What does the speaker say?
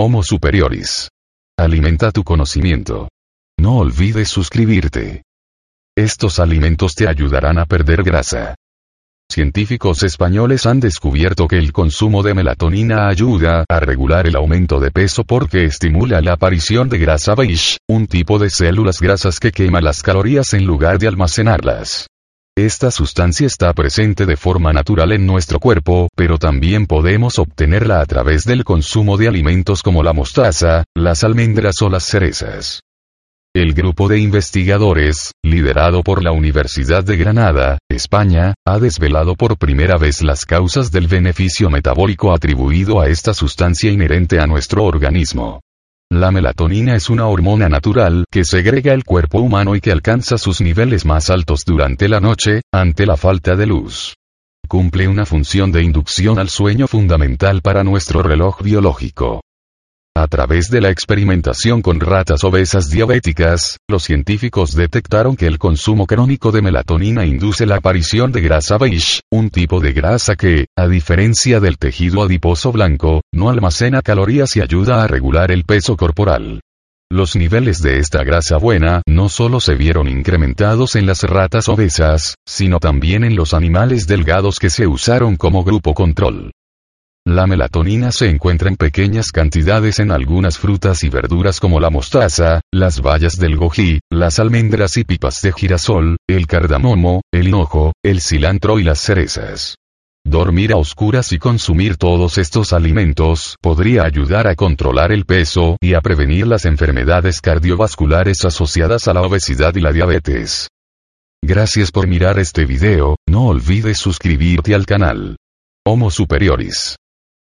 Homo Superioris. Alimenta tu conocimiento. No olvides suscribirte. Estos alimentos te ayudarán a perder grasa. Científicos españoles han descubierto que el consumo de melatonina ayuda a regular el aumento de peso porque estimula la aparición de grasa beige, un tipo de células grasas que quema las calorías en lugar de almacenarlas. Esta sustancia está presente de forma natural en nuestro cuerpo, pero también podemos obtenerla a través del consumo de alimentos como la mostaza, las almendras o las cerezas. El grupo de investigadores, liderado por la Universidad de Granada, España, ha desvelado por primera vez las causas del beneficio metabólico atribuido a esta sustancia inherente a nuestro organismo. La melatonina es una hormona natural que segrega el cuerpo humano y que alcanza sus niveles más altos durante la noche, ante la falta de luz. Cumple una función de inducción al sueño fundamental para nuestro reloj biológico. A través de la experimentación con ratas obesas diabéticas, los científicos detectaron que el consumo crónico de melatonina induce la aparición de grasa beige, un tipo de grasa que, a diferencia del tejido adiposo blanco, no almacena calorías y ayuda a regular el peso corporal. Los niveles de esta grasa buena no solo se vieron incrementados en las ratas obesas, sino también en los animales delgados que se usaron como grupo control. La melatonina se encuentra en pequeñas cantidades en algunas frutas y verduras como la mostaza, las bayas del goji, las almendras y pipas de girasol, el cardamomo, el hinojo, el cilantro y las cerezas. Dormir a oscuras y consumir todos estos alimentos podría ayudar a controlar el peso y a prevenir las enfermedades cardiovasculares asociadas a la obesidad y la diabetes. Gracias por mirar este video, no olvides suscribirte al canal. Homo Superioris.